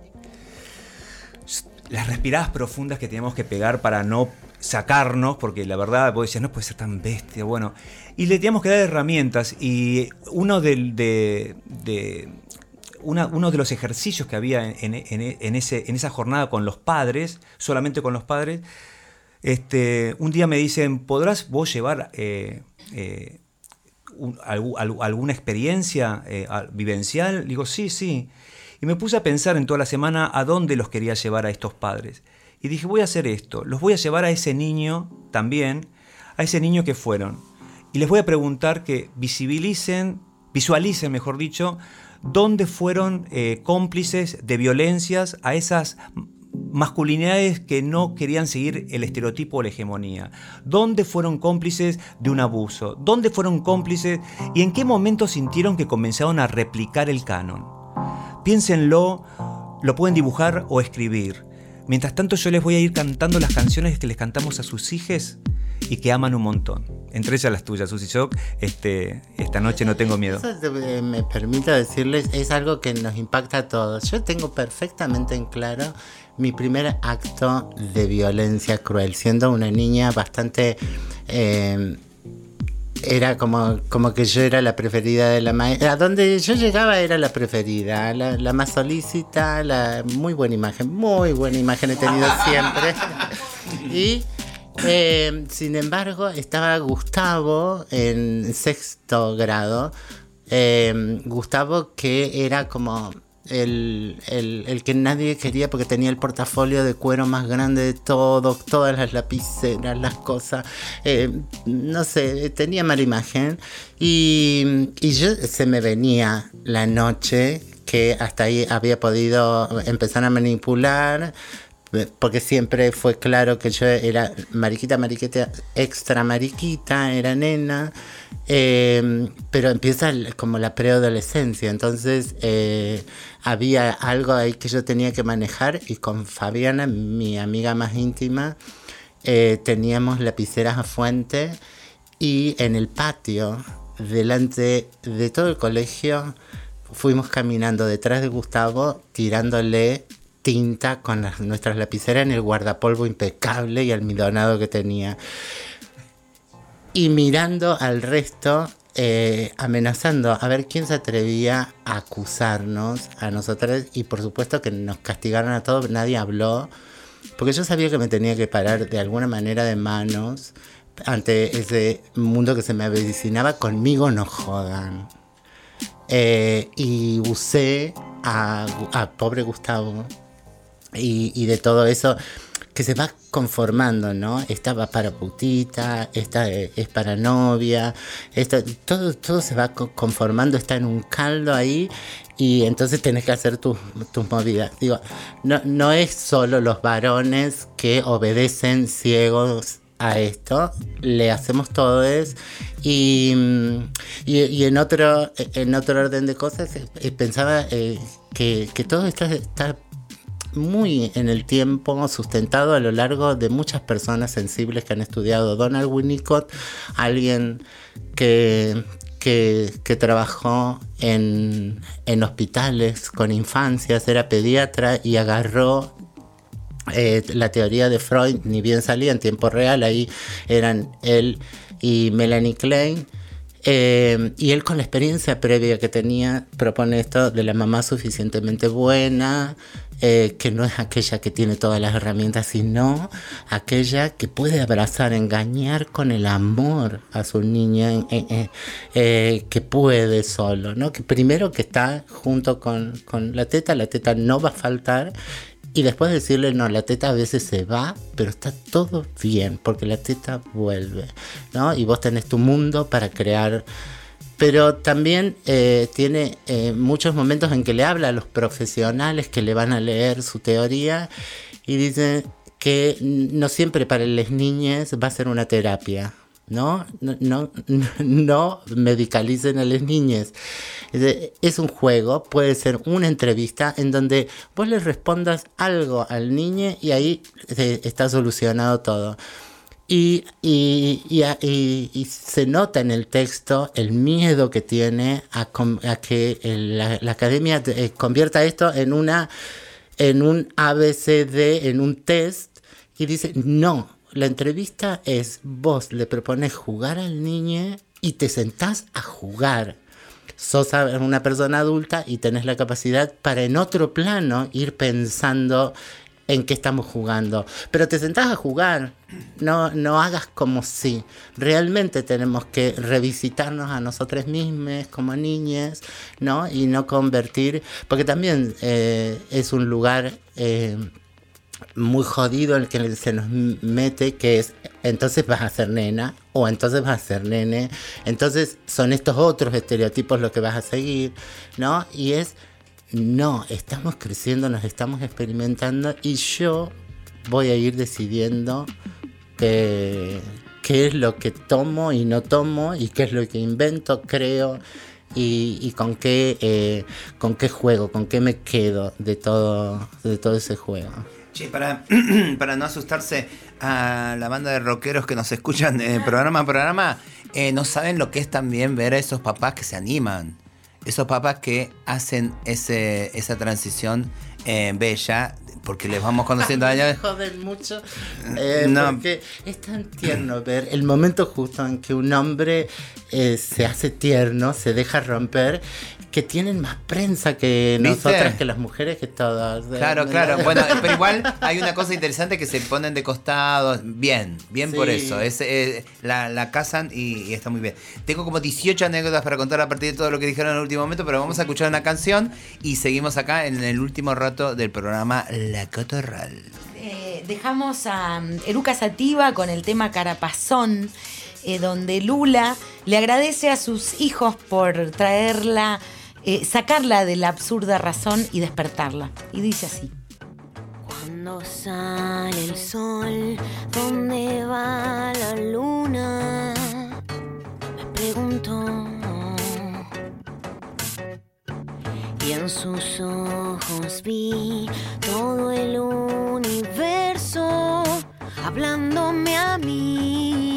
las respiradas profundas que tenemos que pegar para no sacarnos, porque la verdad vos decías, no puede ser tan bestia, bueno, y le teníamos que dar herramientas y uno de, uno de los ejercicios que había en, en, ese, en esa jornada con los padres, solamente con los padres, este, un día me dicen, ¿podrás vos llevar eh, eh, un, alg, alguna experiencia eh, vivencial? Digo, sí, sí. Y me puse a pensar en toda la semana a dónde los quería llevar a estos padres. Y dije, voy a hacer esto, los voy a llevar a ese niño también, a ese niño que fueron. Y les voy a preguntar que visibilicen, visualicen, mejor dicho, dónde fueron eh, cómplices de violencias a esas masculinidades que no querían seguir el estereotipo o la hegemonía. ¿Dónde fueron cómplices de un abuso? ¿Dónde fueron cómplices y en qué momento sintieron que comenzaron a replicar el canon? Piénsenlo, lo pueden dibujar o escribir. Mientras tanto yo les voy a ir cantando las canciones que les cantamos a sus hijos y que aman un montón. entre ellas las tuyas, Susy Shock, este, esta noche no tengo miedo. Eso eh, me permito decirles, es algo que nos impacta a todos. Yo tengo perfectamente en claro mi primer acto de violencia cruel, siendo una niña bastante... eh, era como, como que yo era la preferida de la maestra. A donde yo llegaba era la preferida, la, la más solícita, la muy buena imagen, muy buena imagen he tenido siempre. Y eh, sin embargo, estaba Gustavo en sexto grado. Eh, Gustavo que era como el, el- que nadie quería porque tenía el portafolio de cuero más grande de todo, todas las lapiceras, las cosas, eh, no sé, tenía mala imagen. Y, y yo se me venía la noche que hasta ahí había podido empezar a manipular porque siempre fue claro que yo era mariquita, mariquita, extra mariquita, era nena, eh, pero empieza como la preadolescencia, entonces eh, había algo ahí que yo tenía que manejar y con Fabiana, mi amiga más íntima, eh, teníamos lapiceras a fuente y en el patio, delante de todo el colegio, fuimos caminando detrás de Gustavo, tirándole tinta con nuestras lapiceras en el guardapolvo impecable y almidonado que tenía. Y mirando al resto, eh, amenazando a ver quién se atrevía a acusarnos a nosotros. Y por supuesto que nos castigaron a todos, nadie habló. Porque yo sabía que me tenía que parar de alguna manera de manos ante ese mundo que se me avecinaba. Conmigo no jodan. Eh, y usé a pobre Gustavo y, de todo eso que se va conformando, ¿no? Esta va para putita, esta eh, es para novia, esta, todo, todo se va co- conformando, está en un caldo ahí y entonces tenés que hacer tus, tus movidas. Digo, no, no es solo los varones que obedecen ciegos a esto, le hacemos todos y, y, y en otro en otro orden de cosas eh, pensaba eh, que, que todo esto está muy en el tiempo, sustentado a lo largo de muchas personas sensibles que han estudiado. Donald Winnicott, alguien que, que, trabajó en, en hospitales con infancias, era pediatra y agarró eh, la teoría de Freud, ni bien salía en tiempo real, ahí eran él y Melanie Klein. Eh, y él con la experiencia previa que tenía propone esto de la mamá suficientemente buena, eh, que no es aquella que tiene todas las herramientas, sino aquella que puede abrazar, engañar con el amor a su niña, eh, eh, que puede solo, ¿no? Que primero que está junto con, con la teta, la teta no va a faltar, y después decirle, no, la teta a veces se va, pero está todo bien, porque la teta vuelve, ¿no? Y vos tenés tu mundo para crear. Pero también eh, tiene eh, muchos momentos en que le habla a los profesionales que le van a leer su teoría y dice que no siempre para las niñas va a ser una terapia, ¿no? No, no, no medicalicen a las niñas. Es un juego, puede ser una entrevista en donde vos le respondas algo al niño y ahí está solucionado todo. Y, y, y, se nota en el texto el miedo que tiene a, que la academia eh, convierta esto en una en un ABCD, en un test, y dice, no, la entrevista es vos le propones jugar al niño y te sentás a jugar. Sos una persona adulta y tenés la capacidad para en otro plano ir pensando en qué estamos jugando. Pero te sentás a jugar, no, no hagas como si. Realmente tenemos que revisitarnos a nosotros mismos como niñas, ¿no? Y no convertir, porque también eh, es un lugar... eh, muy jodido el que se nos mete que es entonces vas a ser nena o entonces vas a ser nene. Entonces son estos otros estereotipos los que vas a seguir no y es no estamos creciendo nos estamos experimentando y yo voy a ir decidiendo qué, qué es lo que tomo y no tomo y qué es lo que invento creo y, y con qué eh, con qué juego con qué me quedo de todo de todo ese juego Che, para, para no asustarse a la banda de rockeros que nos escuchan eh, programa a programa, eh, no saben lo que es también ver a esos papás que se animan. Esos papás que hacen ese, esa transición eh, bella, porque les vamos conociendo Me años. joden mucho. eh, No. Porque es tan tierno ver el momento justo en que un hombre eh, se hace tierno, se deja romper, que tienen más prensa que ¿Viste? nosotras, que las mujeres, que todas. eh, Claro, claro. Bueno, pero igual hay una cosa interesante que se ponen de costado. Bien, bien por eso. Es, eh, la, la casan y, y está muy bien. Tengo como 18 anécdotas para contar a partir de todo lo que dijeron en el último momento, pero vamos a escuchar una canción y seguimos acá en el último rato del programa La Cotorral. Eh, dejamos a um, Eruca Sativa con el tema Carapazón, eh, donde Lula le agradece a sus hijos por traerla, eh, sacarla de la absurda razón y despertarla. Y dice así. Cuando sale el sol, ¿dónde va la luna? Me pregunto. Y en sus ojos vi todo el universo hablándome a mí.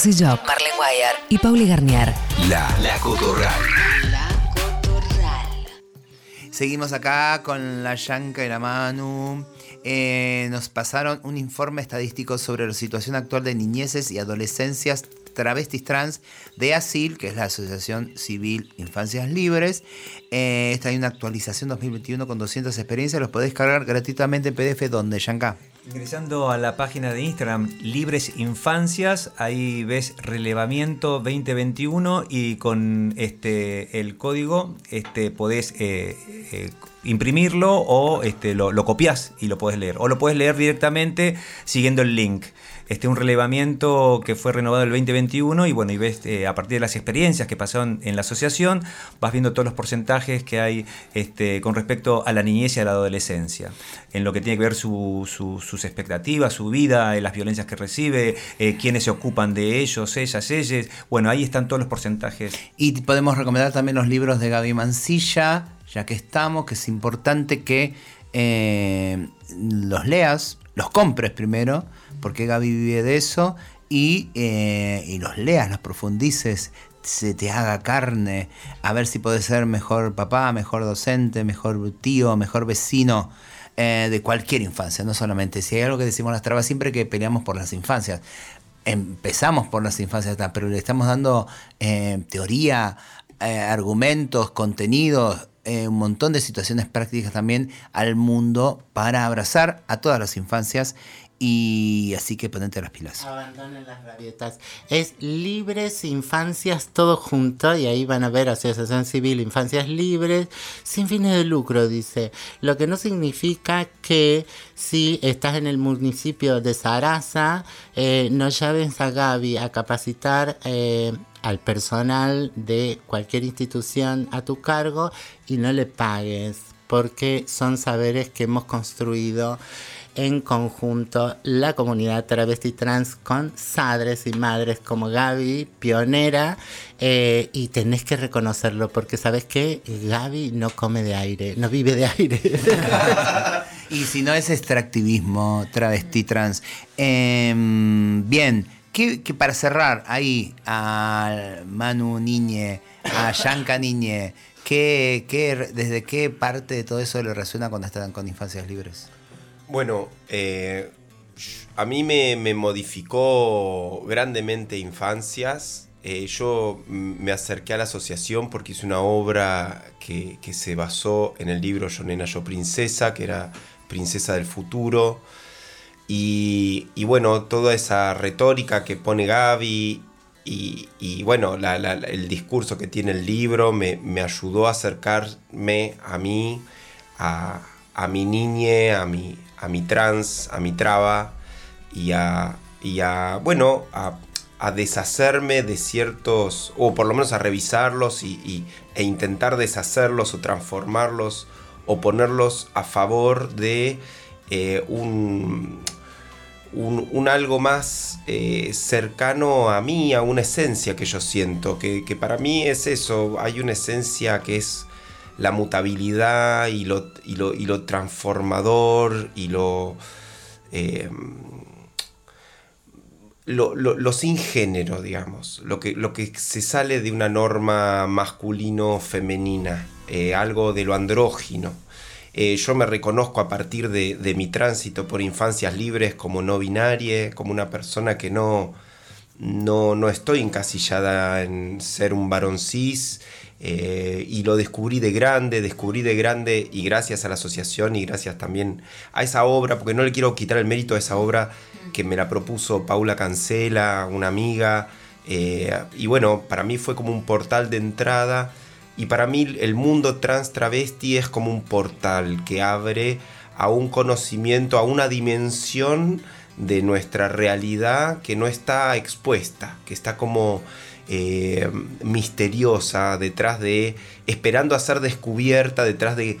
Susy Job, Marlene Guayar y Pauli Garnier. La, la Cotorral. Seguimos acá con la Yanka y la Manu. Eh, nos pasaron un informe estadístico sobre la situación actual de niñeces y adolescencias travestis trans de ASIL, que es la Asociación Civil Infancias Libres. Eh, esta hay una actualización 2021 con 200 experiencias. Los podéis cargar gratuitamente en PDF. ¿Dónde, Yanka? Ingresando a la página de Instagram Libres Infancias, ahí ves relevamiento 2021 y con este el código este podés eh, eh, imprimirlo o este, lo, lo copias y lo puedes leer. O lo puedes leer directamente siguiendo el link. Este, un relevamiento que fue renovado el 2021 y bueno, y ves eh, a partir de las experiencias que pasaron en la asociación, vas viendo todos los porcentajes que hay este, con respecto a la niñez y a la adolescencia, en lo que tiene que ver su- su- sus expectativas, su vida, las violencias que recibe, eh, quiénes se ocupan de ellos, ellas, ellas. Bueno, ahí están todos los porcentajes. Y podemos recomendar también los libros de Gaby Mancilla, ya que estamos, que es importante que eh, los leas, los compres primero, porque Gaby vive de eso, y, eh, y los leas, los profundices, se te haga carne, a ver si puedes ser mejor papá, mejor docente, mejor tío, mejor vecino. eh, de cualquier infancia, no solamente. Si hay algo que decimos las trabas siempre que peleamos por las infancias empezamos por las infancias, pero le estamos dando eh, teoría, argumentos, contenidos, un montón de situaciones prácticas también al mundo para abrazar a todas las infancias y así que ponete las pilas. Abandonen las rabietas. Es Libres Infancias todo junto y ahí van a ver Asociación Civil Infancias Libres sin fines de lucro, dice. Lo que no significa que si estás en el municipio de Sarasa, eh, no llaves a Gaby a capacitar eh, al personal de cualquier institución a tu cargo y no le pagues porque son saberes que hemos construido en conjunto la comunidad travesti trans con sadres y madres como Gaby, pionera, eh, y tenés que reconocerlo porque sabes que Gaby no come de aire, no vive de aire. Y si no es extractivismo, travesti trans. Em, bien, ¿qué, qué para cerrar ahí a Manu Niñe, a Yanka Niñe, ¿qué, qué, ¿desde qué parte de todo eso le resuena cuando están con infancias libres? Bueno, eh, a mí me, modificó grandemente Infancias. Eh, yo me acerqué a la asociación porque hice una obra que, se basó en el libro Yo Nena, Yo Princesa, que era Princesa del Futuro. Y, bueno, toda esa retórica que pone Gaby y, bueno, el discurso que tiene el libro me, me ayudó a acercarme a mí, a, a mi niñe, a mi, a mi trans, a mi traba y a, y a bueno, a, deshacerme de ciertos, o por lo menos a revisarlos y, e intentar deshacerlos o transformarlos o ponerlos a favor de eh, un, un, algo más eh, cercano a mí, a una esencia que yo siento, que para mí es eso, hay una esencia que es la mutabilidad y lo, y lo, y lo transformador y lo, eh, lo, lo- sin género, digamos, lo que, lo que se sale de una norma masculino-femenina, eh, algo de lo andrógino. Eh, yo me reconozco a partir de, de mi tránsito por infancias libres como no binaria, como una persona que no, no, no estoy encasillada en ser un varón cis. Eh, y lo descubrí de grande, descubrí de grande y gracias a la asociación y gracias también a esa obra, porque no le quiero quitar el mérito a esa obra que me la propuso Paula Cancela, una amiga, eh, y bueno, para mí fue como un portal de entrada y para mí el mundo trans travesti es como un portal que abre a un conocimiento, a una dimensión de nuestra realidad que no está expuesta, que está como eh, misteriosa detrás de, esperando a ser descubierta detrás de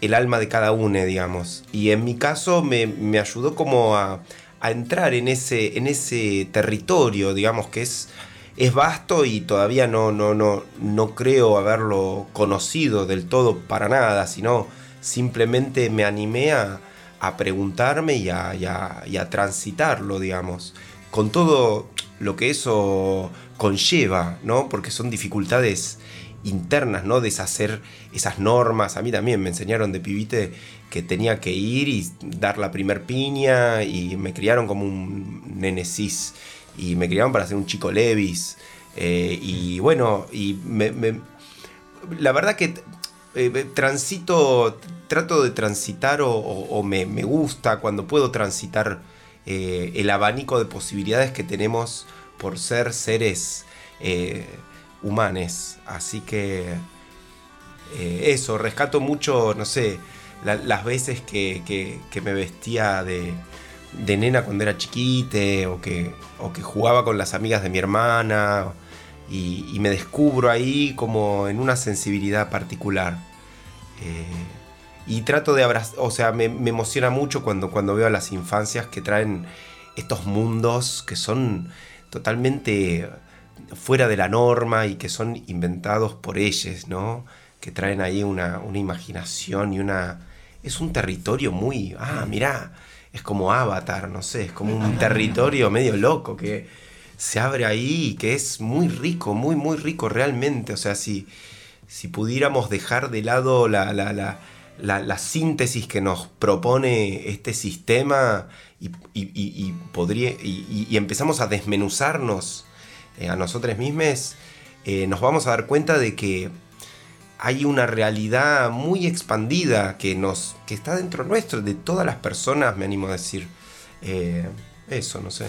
el alma de cada uno, digamos. Y en mi caso me, me ayudó como a, a entrar en ese, en ese territorio, digamos, que es, es vasto y todavía no, no, no, no creo haberlo conocido del todo para nada, sino simplemente me animé a, a preguntarme y a, a- y a transitarlo, digamos, con todo lo que eso conlleva, ¿no? Porque son dificultades internas, ¿no? Deshacer esas normas. A mí también me enseñaron de pibite que tenía que ir y dar la primer piña y me criaron como un nene cis y me criaron para ser un chico levis. Eh, y bueno, y la verdad que eh, transito, trato de transitar o, me gusta cuando puedo transitar eh, el abanico de posibilidades que tenemos por ser seres eh, humanes. Así que eh, eso, rescato mucho, no sé, la- las veces que, me vestía de, nena cuando era chiquite o que, o que jugaba con las amigas de mi hermana y, me descubro ahí como en una sensibilidad particular. Y trato de abrazar, o sea, me, me emociona mucho cuando, cuando veo a las infancias que traen estos mundos que son totalmente fuera de la norma y que son inventados por ellos, ¿no? Que traen ahí una, una imaginación y una... Es un territorio muy... Ah, mirá, es como Avatar, no sé, es como un territorio medio loco que se abre ahí y que es muy rico, muy, muy rico realmente. O sea, si, si pudiéramos dejar de lado la, la, la, la- la síntesis que nos propone este sistema y, y- y- empezamos a desmenuzarnos eh, a nosotros mismos, eh, nos vamos a dar cuenta de que hay una realidad muy expandida que, nos, que está dentro nuestro, de todas las personas, me animo a decir. Eh, eso, no sé.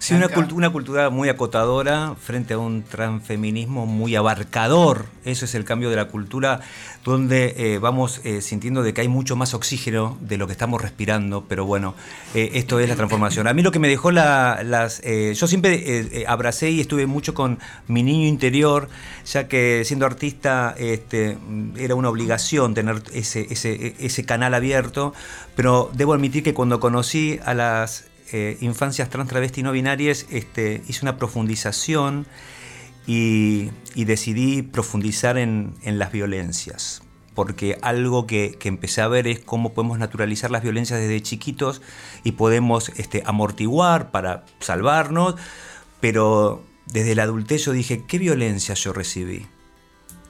Sí, una, cultu- una cultura muy acotadora frente a un transfeminismo muy abarcador. Eso es el cambio de la cultura, donde eh, vamos eh, sintiendo de que hay mucho más oxígeno de lo que estamos respirando. Pero bueno, eh, esto es la transformación. A mí lo que me dejó la- las... yo siempre abracé y estuve mucho con mi niño interior, ya que siendo artista este, era una obligación tener ese, ese, ese canal abierto. Pero debo admitir que cuando conocí a las eh, infancias trans, travesti no binarias, este, hice una profundización y, decidí profundizar en, las violencias. Porque algo que, empecé a ver es cómo podemos naturalizar las violencias desde chiquitos y podemos este, amortiguar para salvarnos, pero desde la adultez yo dije, ¿qué violencia yo recibí?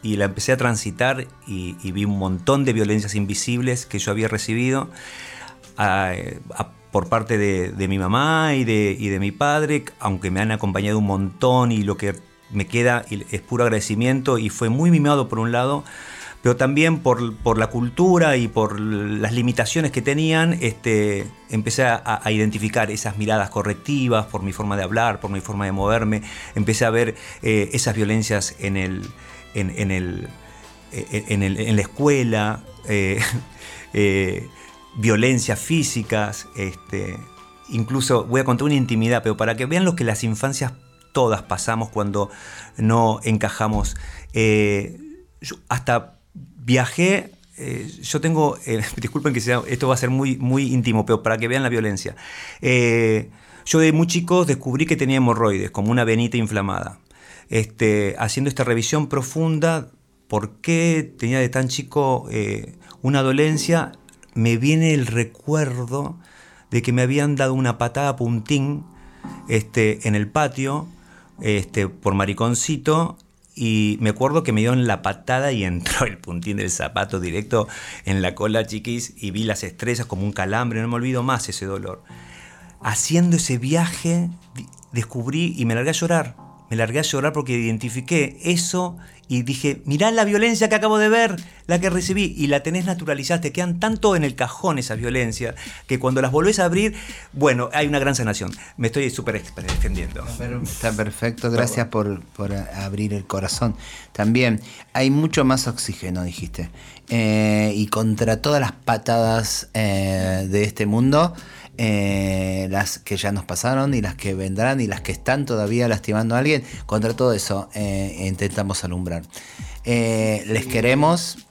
y la empecé a transitar y, vi un montón de violencias invisibles que yo había recibido por parte de, mi mamá y de, mi padre, aunque me han acompañado un montón y lo que me queda es puro agradecimiento y fue muy mimado por un lado, pero también por, la cultura y por las limitaciones que tenían, este, empecé a, identificar esas miradas correctivas por mi forma de hablar, por mi forma de moverme, empecé a ver eh, esas violencias en el, en, el, eh, en, el- en la escuela, eh, violencias físicas, este, incluso voy a contar una intimidad, pero para que vean lo que las infancias todas pasamos cuando no encajamos. Eh, hasta viajé, eh, yo tengo, eh, disculpen que sea, esto va a ser muy, muy íntimo, pero para que vean la violencia. Eh, yo de muy chico descubrí que tenía hemorroides, como una venita inflamada. Este, haciendo esta revisión profunda, ¿por qué tenía de tan chico una dolencia? Me viene el recuerdo de que me habían dado una patada puntín este, en el patio este, por mariconcito y me acuerdo que me dieron la patada y entró el puntín del zapato directo en la cola, chiquis, y vi las estrellas como un calambre, no me olvido más ese dolor. Haciendo ese viaje descubrí y me largué a llorar. Me largué a llorar porque identifiqué eso y dije, mirá la violencia que acabo de ver, la que recibí, y la tenés naturalizada, te quedan tanto en el cajón esas violencias, que cuando las volvés a abrir, bueno, hay una gran sanación. Me estoy súper defendiendo. Está perfecto, gracias por, por abrir el corazón. También hay mucho más oxígeno, dijiste. Eh, y contra todas las patadas eh, de este mundo, eh, las que ya nos pasaron y las que vendrán y las que están todavía lastimando a alguien, contra todo eso eh, intentamos alumbrar. Eh, les queremos,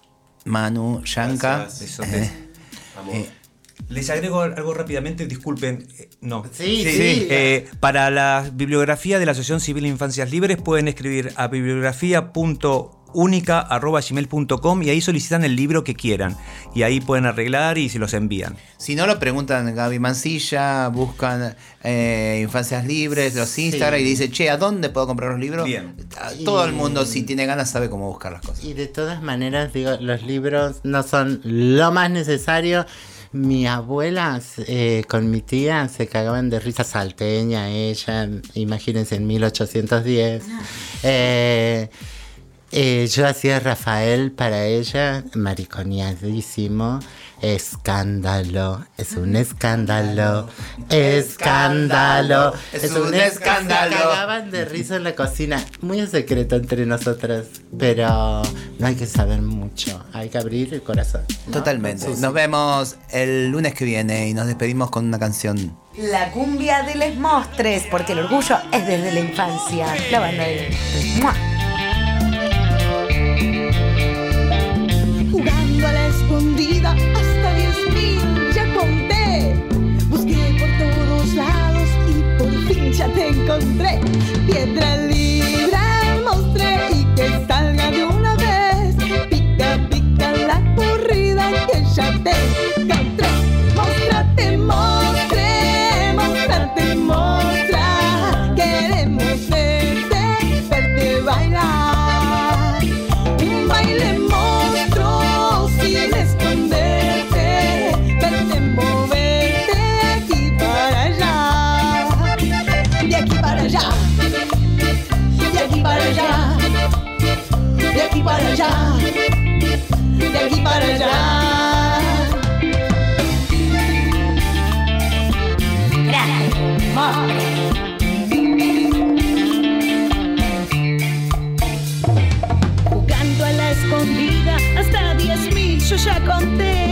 Manu, Yanka. Les agrego algo rápidamente, disculpen. No. Sí, sí. eh, para la bibliografía de la Asociación Civil de Infancias Libres pueden escribir a bibliografía.única.gmail.com y ahí solicitan el libro que quieran. Y ahí pueden arreglar y se los envían. Si no lo preguntan Gaby Mancilla, buscan eh, Infancias Libres, los Instagram y dice, che, ¿a dónde puedo comprar los libros? Bien. Todo el mundo, si tiene ganas, sabe cómo buscar las cosas. Y de todas maneras, digo, los libros no son lo más necesario. Mi abuela eh, con mi tía se cagaban de risa salteña, ella, imagínense, en 1810. Eh, Eh, yo hacía Rafael para ella, mariconeadísimo. Escándalo, es un escándalo, escándalo, es un escándalo. Se cagaban de risa en la cocina, muy en secreto entre nosotras, pero no hay que saber mucho, hay que abrir el corazón. ¿no? Totalmente. Nos vemos el lunes que viene y nos despedimos con una canción. La cumbia de les mostres, porque el orgullo es desde la infancia. La banda de... ¡Mua! Jugando a la escondida hasta diez mil ya conté. Busqué por todos lados y por fin ya te encontré. Piedra para allá, de aquí para allá. Jugando a la escondida hasta diez mil yo ya conté.